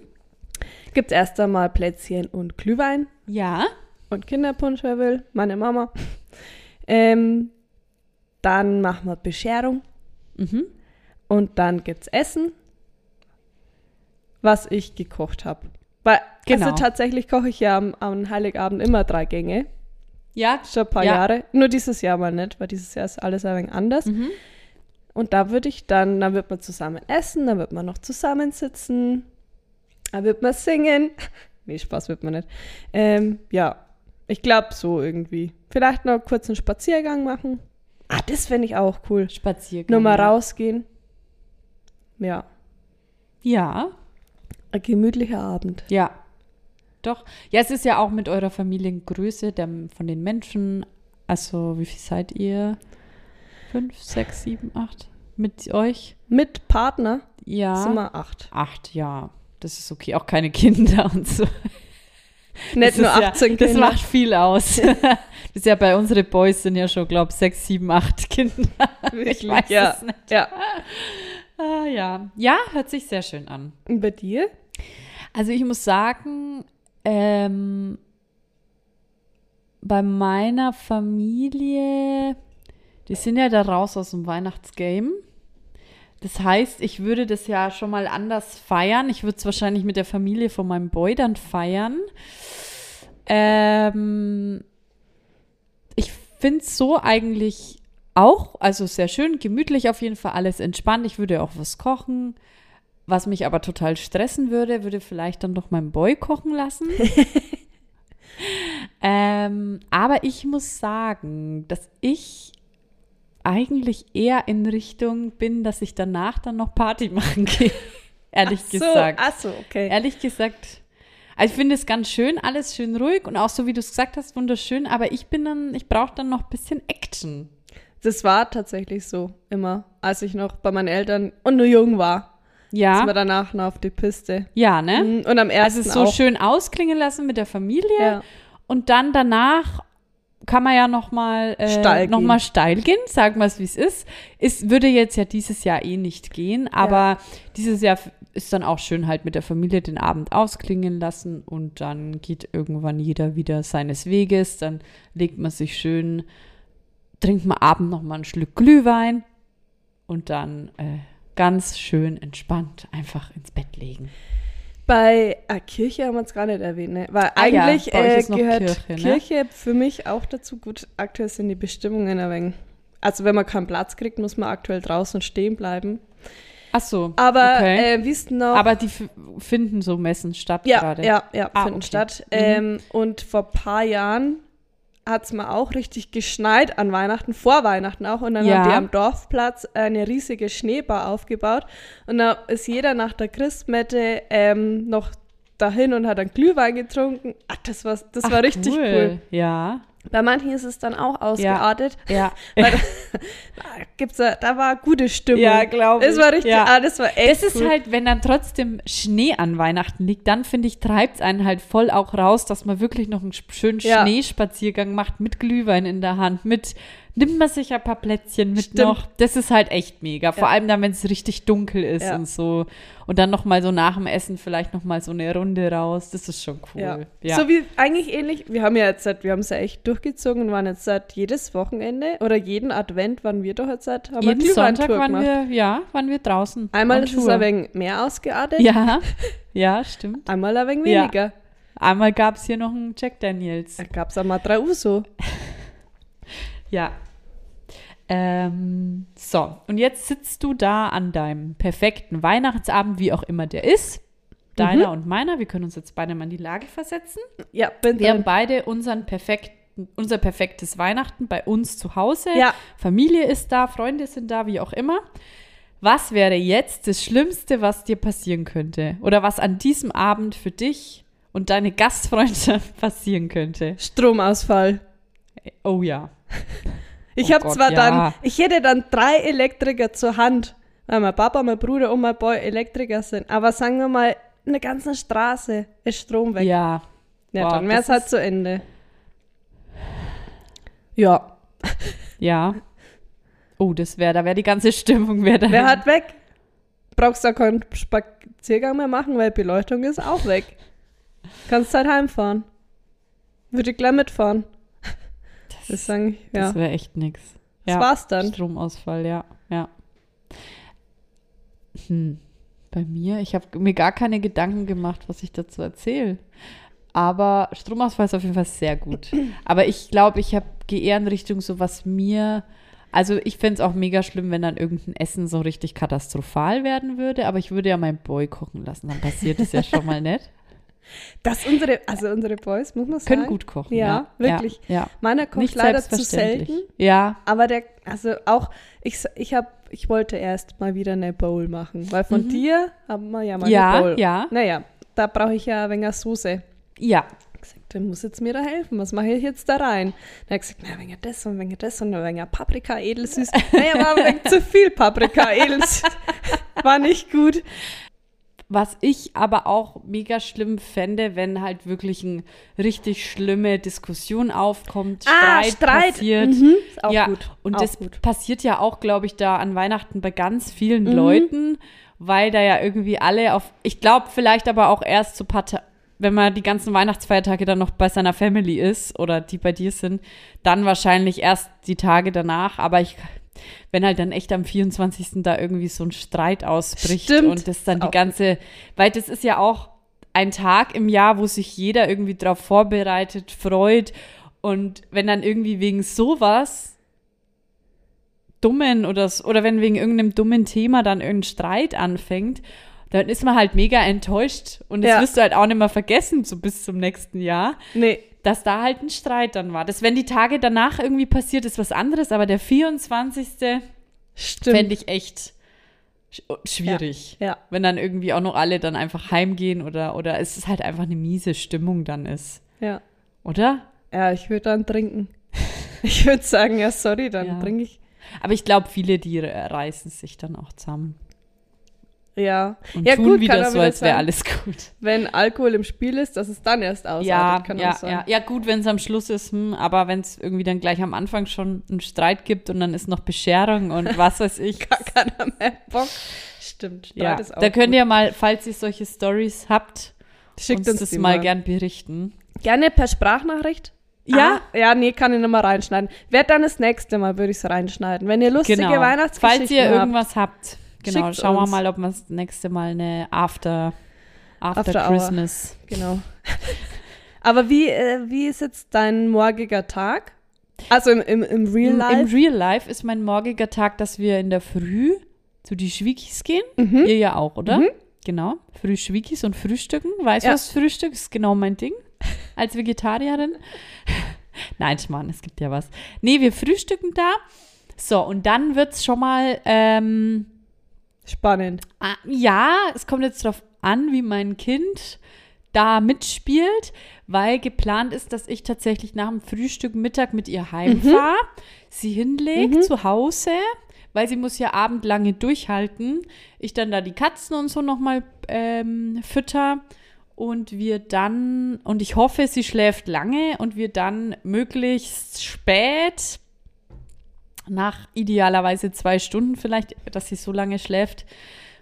Gibt es erst einmal Plätzchen und Glühwein Ja, und Kinderpunsch, wer will, meine Mama. Ähm, dann machen wir Bescherung mhm. und dann gibt's Essen, was ich gekocht habe. Weil, Genau. also tatsächlich koche ich ja am, am Heiligabend immer drei Gänge, ja, schon ein paar Ja. Jahre. Nur dieses Jahr mal nicht, weil dieses Jahr ist alles ein wenig anders. Mhm. Und da würde ich dann, dann wird man zusammen essen, dann wird man noch zusammensitzen, dann wird man singen. nee, Spaß wird man nicht. Ähm, ja, ich glaube so irgendwie. Vielleicht noch kurz einen Spaziergang machen. Ah, das fände ich auch cool. Spaziergang. Nur mal ja. rausgehen. Ja, Ja, ein gemütlicher Abend. ja. Doch. Ja, es ist ja auch mit eurer Familiengröße der, von den Menschen. Also, wie viel seid ihr? Fünf, sechs, sieben, acht? Mit euch? Mit Partner Ja. sind wir acht. Acht, ja. Das ist okay. Auch keine Kinder und so. Nicht Das nur ist ja, 18 Das Kinder. macht viel aus. das ist ja bei unsere Boys sind ja schon, glaube ich, sechs, sieben, acht Kinder. ich weiß ja. es nicht. Ja. Ah, ja. Ja, hört sich sehr schön an. Und bei dir? Also ich muss sagen, ähm, bei meiner Familie, die sind ja da raus aus dem Weihnachtsgame. Das heißt, ich würde das ja schon mal anders feiern. Ich würde es wahrscheinlich mit der Familie von meinem Boy dann feiern. Ähm, ich finde es so eigentlich auch, also sehr schön, gemütlich auf jeden Fall, alles entspannt. Ich würde auch was kochen. Was mich aber total stressen würde, würde vielleicht dann doch meinen Boy kochen lassen. ähm, aber ich muss sagen, dass ich eigentlich eher in Richtung bin, dass ich danach dann noch Party machen gehe. Ehrlich Ach so, gesagt. Ach so, okay. Ehrlich gesagt. Also ich finde es ganz schön, alles schön ruhig und auch so, wie du es gesagt hast, wunderschön, aber ich bin dann, ich brauche dann noch ein bisschen Action. Das war tatsächlich so immer, als ich noch bei meinen Eltern und nur jung war. Ja. Sind wir danach noch auf die Piste. Ja, ne? Mhm, Und am ersten Also so auch. schön ausklingen lassen mit der Familie Ja. und dann danach kann man ja noch mal, äh, Steil noch mal steil gehen, sagen wir es, wie es ist. Es würde jetzt ja dieses Jahr eh nicht gehen, aber dieses Jahr ist dann auch schön halt mit der Familie den Abend ausklingen lassen und dann geht irgendwann jeder wieder seines Weges, dann legt man sich schön, trinkt man abend noch mal ein Schluck Glühwein und dann äh, ganz schön entspannt einfach ins Bett legen. Bei äh, Kirche haben wir es gar nicht erwähnt, ne? Weil Ah ja, eigentlich euch äh, ist gehört Kirche, Kirche, ne? für mich auch dazu. Gut, aktuell sind die Bestimmungen ein wenig. Also wenn man keinen Platz kriegt, muss man aktuell draußen stehen bleiben. Ach so. Aber okay. äh, wisst noch, Aber die finden so Messen statt ja, gerade. ja, ja, Ah, finden okay. statt. Mhm. Ähm, und vor ein paar Jahren hat es mal auch richtig geschneit an Weihnachten, vor Weihnachten auch. Und dann Ja. haben die am Dorfplatz eine riesige Schneebar aufgebaut. Und da ist jeder nach der Christmette ähm, noch dahin und hat dann Glühwein getrunken. Ach, das war, das Ach, war richtig cool. Ja, Bei manchen ist es dann auch ausgeartet. ja. Weil da, gibt's da, da war gute Stimmung. Ja, glaub Das ich. war richtig, Ja. ah, das war echt Das ist cool. halt, wenn dann trotzdem Schnee an Weihnachten liegt, dann finde ich, treibt es einen halt voll auch raus, dass man wirklich noch einen sch- schönen Ja. Schneespaziergang macht mit Glühwein in der Hand, mit nimmt man sich ein paar Plätzchen mit Stimmt. noch. Das ist halt echt mega. Vor Ja. allem dann, wenn es richtig dunkel ist Ja. und so. Und dann noch mal so nach dem Essen vielleicht noch mal so eine Runde raus. Das ist schon cool. Ja. So wie eigentlich ähnlich, wir haben ja jetzt seit, wir haben es ja echt durchgezogen und waren jetzt seit jedes Wochenende oder jeden Advent waren wir doch jetzt seit, haben Jeden wir Sonntag waren gemacht. wir, ja, waren wir draußen. Einmal ist es Tour. ein wenig mehr ausgeartet, Ja, ja, stimmt. einmal ein wenig weniger. Einmal gab es hier noch einen Jack Daniels. Da gab es einmal drei Uso. Ja. Ähm, so, und jetzt sitzt du da an deinem perfekten Weihnachtsabend, wie auch immer der ist. Deiner und meiner. Wir können uns jetzt beide mal in die Lage versetzen. Ja, bin Wir haben beide unseren perfekten, unser perfektes Weihnachten bei uns zu Hause. Ja. Familie ist da, Freunde sind da, wie auch immer. Was wäre jetzt das Schlimmste, was dir passieren könnte? Oder was an diesem Abend für dich und deine Gastfreunde passieren könnte? Stromausfall. Oh ja. Ich Oh habe zwar ja. dann, ich hätte dann drei Elektriker zur Hand, weil mein Papa, mein Bruder und mein Boy Elektriker sind. Aber sagen wir mal, in der ganzen Straße ist Strom weg. Ja. Ja, Boah, dann wäre es halt zu Ende. Ja, Ja. Oh, das wäre, da wäre die ganze Stimmung wäre da. wer hat weg? Brauchst du keinen Spaziergang mehr machen, weil Beleuchtung ist auch weg. Kannst halt heimfahren. Würde ich gleich mitfahren. Das, sagen, ja. Das wäre echt nix. Das Ja. war's dann. Stromausfall, ja, ja. Hm. Bei mir, ich habe mir gar keine Gedanken gemacht, was ich dazu erzähle. Aber Stromausfall ist auf jeden Fall sehr gut. Aber ich glaube, ich gehe eher in Richtung so, was mir. Also ich fände es auch mega schlimm, wenn dann irgendein Essen so richtig katastrophal werden würde. Aber ich würde ja meinen Boy kochen lassen. Dann passiert es ja schon mal nicht. Das unsere, also unsere Boys, muss man sagen. Können gut kochen. Ja, Ja, wirklich. Ja, ja. Meiner kocht leider zu selten. Ja, Aber der, also auch, ich, ich habe, ich wollte erst mal wieder eine Bowl machen, weil von dir haben wir ja mal Mhm. Ja, eine Bowl. ja. Naja, da brauche ich ja ein wenig Soße. ja. Ich gesagt, der muss jetzt mir da helfen. Was mache ich jetzt da rein? Dann ich gesagt, na, ein wenig das und ein wenig das und ein wenig Paprika edelsüß. naja, war ein wenig zu viel Paprika edelsüß. War nicht gut. Was ich aber auch mega schlimm fände, wenn halt wirklich eine richtig schlimme Diskussion aufkommt, Streit, passiert. Mhm, ist auch ja, gut. und auch das gut. passiert ja auch, glaube ich, da an Weihnachten bei ganz vielen Mhm. Leuten, weil da ja irgendwie alle auf, ich glaube vielleicht aber auch erst so paar, wenn man die ganzen Weihnachtsfeiertage dann noch bei seiner Family ist oder die bei dir sind, dann wahrscheinlich erst die Tage danach, aber ich, wenn halt dann echt am 24. da irgendwie so ein Streit ausbricht Stimmt. und das dann die ganze, weil das ist ja auch ein Tag im Jahr, wo sich jeder irgendwie drauf vorbereitet, freut und wenn dann irgendwie wegen sowas dummen oder, oder wenn wegen irgendeinem dummen Thema dann irgendein Streit anfängt, dann ist man halt mega enttäuscht und das Ja. wirst du halt auch nicht mehr vergessen, so bis zum nächsten Jahr, Nee, dass da halt ein Streit dann war. Das, wenn die Tage danach irgendwie passiert, ist was anderes, aber der 24. stimmt. fände ich echt sch schwierig. Ja. Wenn dann irgendwie auch noch alle dann einfach heimgehen oder, oder es ist halt einfach eine miese Stimmung dann ist. Ja. Oder? Ja, ich würde dann trinken. Ich würde sagen, ja, sorry, dann Ja. trinke ich. Aber ich glaube, viele, die reißen sich dann auch zusammen. Ja. Und ja, tun gut, wieder so, als wäre alles gut. Wenn Alkohol im Spiel ist, dass es dann erst ausartet, Ja, kann ja, auch sein. ja. ja, gut, wenn es am Schluss ist, hm, aber wenn es irgendwie dann gleich am Anfang schon einen Streit gibt und dann ist noch Bescherung und was weiß ich. Gar keiner mehr Bock. Stimmt, Streit ja, ist auch da könnt gut. ihr mal, falls ihr solche Stories habt, Schickt uns uns das mal gern berichten. Gerne per Sprachnachricht. Ja? Ah, ja, nee, kann ich nochmal reinschneiden. Wer dann das nächste Mal würde ich es reinschneiden. Wenn ihr lustige Genau. Weihnachtsgeschichten Falls ihr habt. irgendwas habt, genau, Schickt's schauen wir uns. mal, ob wir das nächste Mal eine After, After, After Hour. Christmas. Genau. Aber wie, äh, wie ist jetzt dein morgiger Tag? Also im, im, im Real Life? Im Real Life ist mein morgiger Tag, dass wir in der Früh zu die Schwiegis gehen. Mhm. Ihr ja auch, oder? Mhm. Genau. Früh Schwiegis und Frühstücken. Weißt du Ja. was? Frühstück ist genau mein Ding. Als Vegetarierin. Nein, Schmarrn, es gibt ja was. Nee, wir frühstücken da. So, und dann wird es schon mal, ähm, Spannend. ah, ja, es kommt jetzt drauf an, wie mein Kind da mitspielt, weil geplant ist, dass ich tatsächlich nach dem Frühstück Mittag mit ihr heimfahre, sie hinlegt zu Hause, weil sie muss ja abendlange durchhalten. Ich dann da die Katzen und so nochmal ähm, fütter und wir dann, und ich hoffe, sie schläft lange und wir dann möglichst spät, nach idealerweise zwei Stunden vielleicht, dass sie so lange schläft,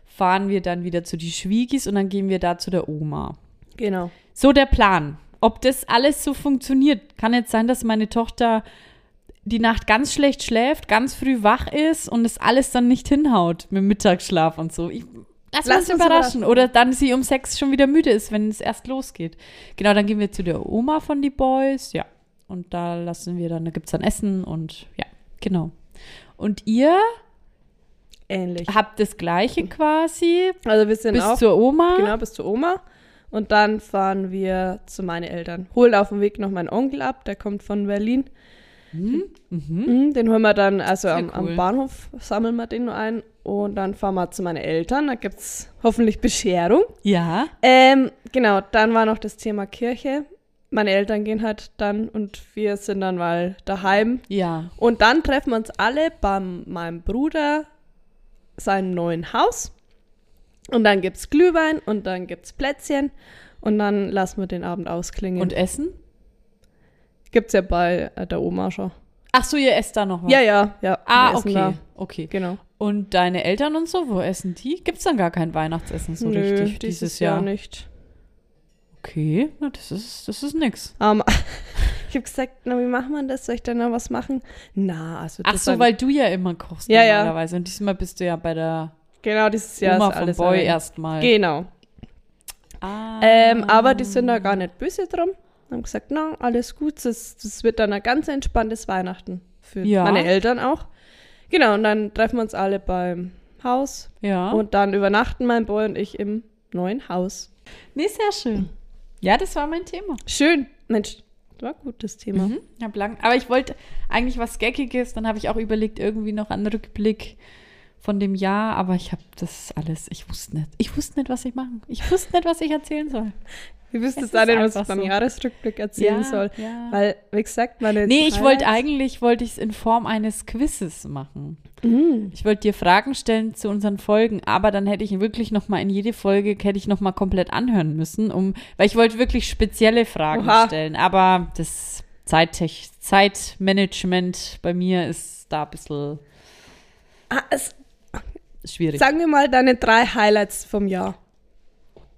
fahren wir dann wieder zu die Schwiegis und dann gehen wir da zu der Oma. Genau. So der Plan. Ob das alles so funktioniert, kann jetzt sein, dass meine Tochter die Nacht ganz schlecht schläft, ganz früh wach ist und es alles dann nicht hinhaut mit Mittagsschlaf und so. Ich, lass, Lass uns überraschen. Oder dann sie um sechs schon wieder müde ist, wenn es erst losgeht. Genau, dann gehen wir zu der Oma von die Boys, ja. Und da lassen wir dann, da gibt es dann Essen und ja, genau. Und ihr Ähnlich. habt das Gleiche quasi Also wir sind bis auch zur Oma. genau bis zur Oma und dann fahren wir zu meinen Eltern. Holen auf dem Weg noch meinen Onkel ab, der kommt von Berlin. Mhm, Den holen wir dann, also am, cool. am Bahnhof sammeln wir den nur ein und dann fahren wir zu meinen Eltern. Da gibt es hoffentlich Bescherung. Ja. Ähm, genau, dann war noch das Thema Kirche. Meine Eltern gehen halt dann und wir sind dann mal daheim. Ja. Und dann treffen wir uns alle bei meinem Bruder seinem neuen Haus. Und dann gibt's Glühwein und dann gibt's Plätzchen und dann lassen wir den Abend ausklingen. Und Essen? gibt's ja bei äh, der Oma schon. Ach so, ihr esst da noch was? Ja, ja, ja. Ah, okay. da. Okay. Genau. Und deine Eltern und so, wo essen die? Gibt's dann gar kein Weihnachtsessen so Nö, richtig dieses, dieses Jahr Jahr? nicht. Okay, na, das ist, das ist nix. Ähm, ich habe gesagt, na, wie machen wir das? Soll ich da noch was machen? Na, also Ach so, dann- weil du ja immer kochst Ja, ja. normalerweise. Und diesmal bist du ja bei der Genau, dieses Jahr Oma ist vom alles Boy erstmal. Genau. Ah. Ähm, aber die sind da gar nicht böse drum. Haben gesagt, na, alles gut, das, das wird dann ein ganz entspanntes Weihnachten. Für Ja. meine Eltern auch. Genau, und dann treffen wir uns alle beim Haus. Ja. Und dann übernachten mein Boy und ich im neuen Haus. nee, sehr schön. Ja, das war mein Thema. Schön. Mensch, das war ein gutes Thema. Mhm. Hab lang, aber ich wollte eigentlich was Geckiges, dann habe ich auch überlegt, irgendwie noch einen Rückblick von dem Jahr, aber ich habe das alles, ich wusste nicht. Ich wusste nicht, was ich machen. Ich wusste nicht, was ich erzählen soll. Wie Es wüsstest du denn, was ich beim so. Jahresrückblick erzählen Ja, soll? ja. Weil, wie gesagt, meine Nee, ich wollte eigentlich, wollte ich es in Form eines Quizzes machen. Mhm. Ich wollte dir Fragen stellen zu unseren Folgen, aber dann hätte ich wirklich noch mal in jede Folge hätte ich noch mal komplett anhören müssen, um, weil ich wollte wirklich spezielle Fragen Oha. stellen. Aber das Zeittech Zeitmanagement bei mir ist da ein bisschen Ah, es, schwierig. sagen wir mal deine drei Highlights vom Jahr.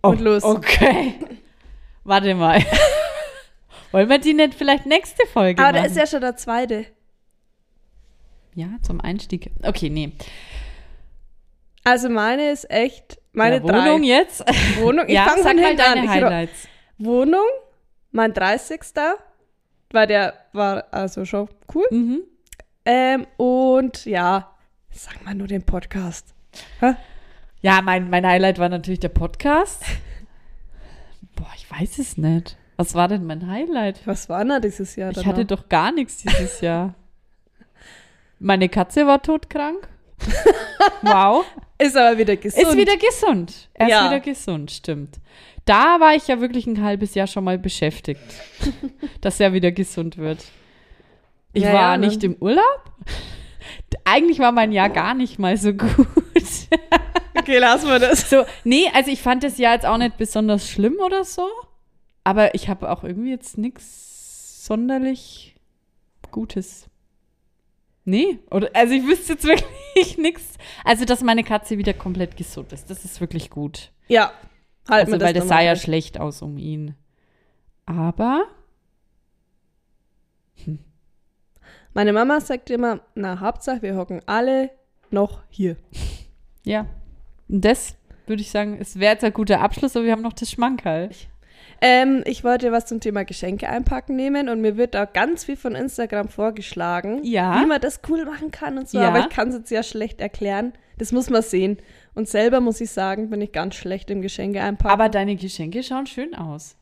und los. Okay. Warte mal. Wollen wir die nicht vielleicht nächste Folge Aber machen? der ist ja schon der zweite. ja, zum Einstieg. Okay, nee. Also meine ist echt, meine ja, Wohnung drei. jetzt. Wohnung. Ich ja, fang sag von mal hinten an. deine ro- Highlights. Wohnung, mein 30. Weil der war also schon cool. Mhm. Ähm, und ja, sag mal nur den Podcast. Hä? Ja, mein, mein Highlight war natürlich der Podcast. Boah, ich weiß es nicht. Was war denn mein Highlight? Was war denn da dieses Jahr? Ich hatte noch? doch gar nichts dieses Jahr. Meine Katze war todkrank. Wow. Ist aber wieder gesund. Ist wieder gesund. Er ist Ja. wieder gesund, stimmt. Da war ich ja wirklich ein halbes Jahr schon mal beschäftigt, dass er wieder gesund wird. Ich Ja, war ja, ne? nicht im Urlaub. Eigentlich war mein Jahr gar nicht mal so gut. Okay, lassen wir das. So, nee, also ich fand das Jahr jetzt auch nicht besonders schlimm oder so. Aber ich habe auch irgendwie jetzt nichts sonderlich Gutes. Nee, oder, also ich wüsste jetzt wirklich nichts. Also, dass meine Katze wieder komplett gesund ist, das ist wirklich gut. Ja, halt Also, weil das sah ja schlecht aus um ihn. Aber, Meine Mama sagt immer, na, Hauptsache, wir hocken alle noch hier. Ja. Und das würde ich sagen, es wäre jetzt ein guter Abschluss, aber wir haben noch das Schmankerl. Ähm, ich wollte was zum Thema Geschenke einpacken nehmen und mir wird da ganz viel von Instagram vorgeschlagen, Ja. wie man das cool machen kann und so, Ja. aber ich kann es jetzt ja schlecht erklären. Das muss man sehen. Und selber muss ich sagen, bin ich ganz schlecht im Geschenke einpacken. Aber deine Geschenke schauen schön aus.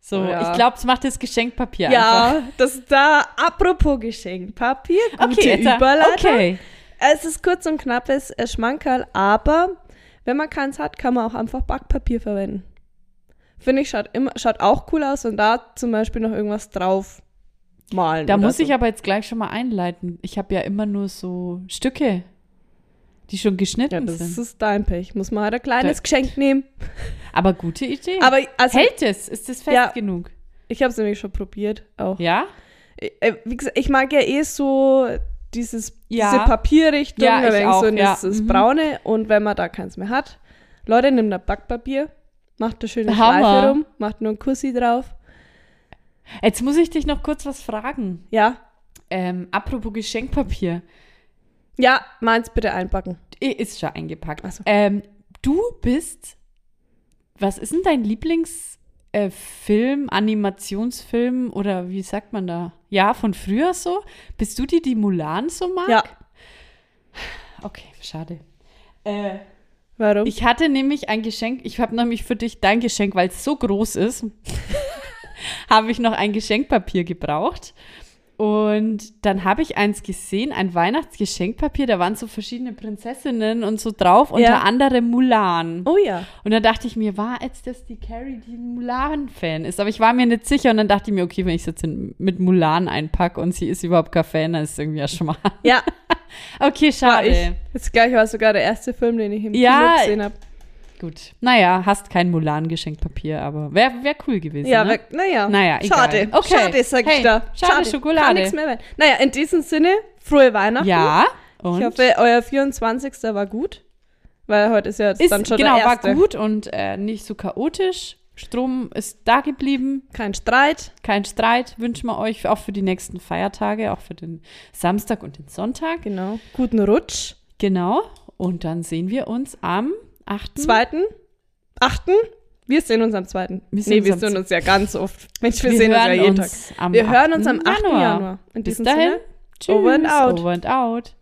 So, Ja. ich glaube, es macht das Geschenkpapier einfach. ja, das da, apropos Geschenkpapier, gute Okay, Überleitung. okay. Es ist kurz und knappes äh, Schmankerl, aber wenn man keins hat, kann man auch einfach Backpapier verwenden. Finde ich, schaut, immer, schaut auch cool aus und da zum Beispiel noch irgendwas drauf malen. Da muss so. ich aber jetzt gleich schon mal einleiten. Ich habe ja immer nur so Stücke, die schon Ja, geschnitten das sind. ist dein Pech. Muss man halt ein kleines Da- Geschenk nehmen. Aber gute Idee. Aber also, Hält es? Ist das fest Ja. genug? ich habe es nämlich schon probiert auch. Ja? Äh, Wie gesagt, ich mag ja eh so dieses, Ja. diese Papierrichtung, Ja, ich auch, so in ja. dieses Mhm. Braune. Und wenn man da keins mehr hat, Leute, nimmt da Backpapier, macht eine schöne Hammer. Schleife rum, macht nur ein Kussi drauf. Jetzt muss ich dich noch kurz was fragen. Ja, Ähm, apropos Geschenkpapier. ja, meins bitte einpacken. Ist schon eingepackt. So. Ähm, du bist. Was ist denn dein Lieblingsfilm, äh, Film, Animationsfilm oder wie sagt man da? Ja, von früher so? Bist du die, die Mulan so mag? Ja. Okay, schade. Äh, Warum? ich hatte nämlich ein Geschenk, ich habe nämlich für dich dein Geschenk, weil es so groß ist, habe ich noch ein Geschenkpapier gebraucht. Und dann habe ich eins gesehen, ein Weihnachtsgeschenkpapier, da waren so verschiedene Prinzessinnen und so drauf, unter Ja. anderem Mulan. oh ja. Und dann dachte ich mir, war jetzt das die Carrie, die ein Mulan-Fan ist? Aber ich war mir nicht sicher und dann dachte ich mir, okay, wenn ich es jetzt mit Mulan einpacke und sie ist überhaupt kein Fan, dann ist es irgendwie ja schon mal. Ja, Okay, war schade. ich. Jetzt gleich war sogar der erste Film, den ich im Ja, Kino gesehen habe. Gut. Naja, hast kein Mulan-Geschenkpapier, aber wäre wär cool gewesen. Ja, ne? naja. Naja, egal. Schade. Okay. Schade, sag Hey, ich da. schade Schokolade. Kann nichts mehr werden. Naja, in diesem Sinne, frohe Weihnachten. Ja, und Ich hoffe, euer 24. war gut. Weil heute ist ja jetzt ist, dann schon genau, der war erste. gut und äh, nicht so chaotisch. Strom ist da geblieben, Kein Streit. kein Streit. Wünschen wir euch auch für die nächsten Feiertage, auch für den Samstag und den Sonntag. Genau. Guten Rutsch. Genau. Und dann sehen wir uns am 8. Zweiten. Achten. Wir sehen uns am zweiten. Wir sehen nee, uns wir sehen uns ja ganz oft. Mensch, wir, Wir sehen uns ja jeden Tag. Wir hören uns 8. am 8. Januar. In Bis diesem dahin. Sinne. Tschüss. Over and out. Over and out.